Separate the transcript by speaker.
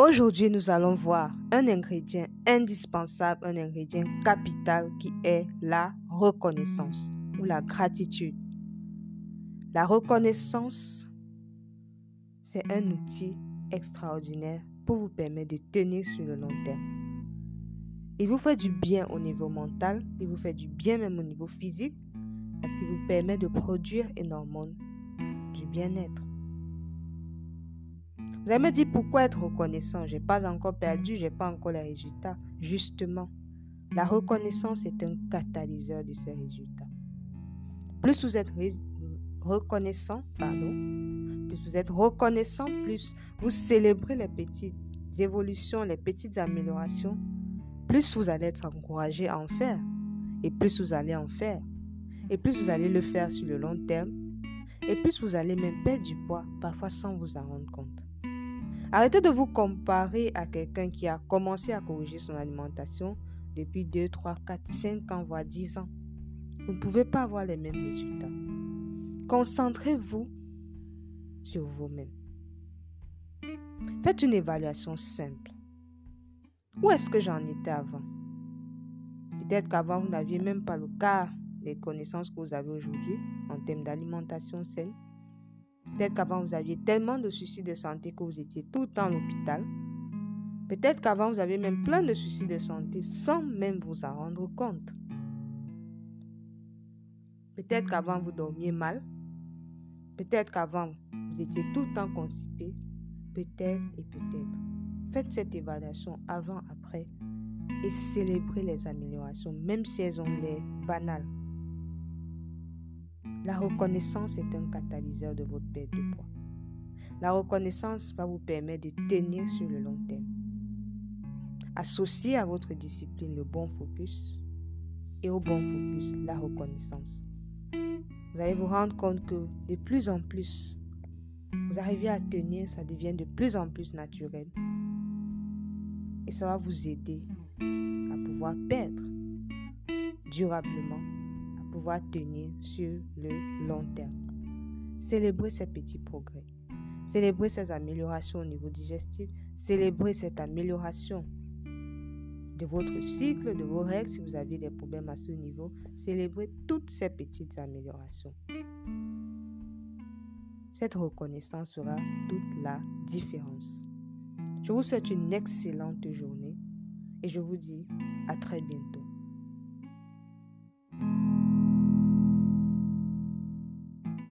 Speaker 1: Aujourd'hui, nous allons voir un ingrédient indispensable, un ingrédient capital qui est la reconnaissance ou la gratitude. La reconnaissance, c'est un outil extraordinaire pour vous permettre de tenir sur le long terme. Il vous fait du bien au niveau mental, il vous fait du bien même au niveau physique, parce qu'il vous permet de produire énormément du bien-être. Vous allez me dire pourquoi être reconnaissant? Je n'ai pas encore perdu, je n'ai pas encore les résultats. Justement, la reconnaissance est un catalyseur de ces résultats. Plus vous êtes reconnaissant, pardon, plus vous êtes reconnaissant, plus vous célébrez les petites évolutions, les petites améliorations, plus vous allez être encouragé à en faire. Et plus vous allez en faire. Et plus vous allez le faire sur le long terme. Et plus vous allez même perdre du poids, parfois sans vous en rendre compte. Arrêtez de vous comparer à quelqu'un qui a commencé à corriger son alimentation depuis 2, 3, 4, 5 ans, voire 10 ans. Vous ne pouvez pas avoir les mêmes résultats. Concentrez-vous sur vous-même. Faites une évaluation simple. Où est-ce que j'en étais avant? Peut-être qu'avant, vous n'aviez même pas le quart des connaissances que vous avez aujourd'hui en termes d'alimentation saine. Peut-être qu'avant, vous aviez tellement de soucis de santé que vous étiez tout le temps à l'hôpital. Peut-être qu'avant, vous avez même plein de soucis de santé sans même vous en rendre compte. Peut-être qu'avant, vous dormiez mal. Peut-être qu'avant, vous étiez tout le temps constipé. Peut-être et peut-être. Faites cette évaluation avant, après et célébrez les améliorations, même si elles ont l'air banales. La reconnaissance est un catalyseur de votre perte de poids. La reconnaissance va vous permettre de tenir sur le long terme. Associez à votre discipline le bon focus et au bon focus la reconnaissance. Vous allez vous rendre compte que de plus en plus, vous arrivez à tenir, ça devient de plus en plus naturel. Et ça va vous aider à pouvoir perdre durablement pouvoir tenir sur le long terme. Célébrez ces petits progrès. Célébrez ces améliorations au niveau digestif. Célébrez cette amélioration de votre cycle, de vos règles, si vous avez des problèmes à ce niveau. Célébrez toutes ces petites améliorations. Cette reconnaissance sera toute la différence. Je vous souhaite une excellente journée et je vous dis à très bientôt.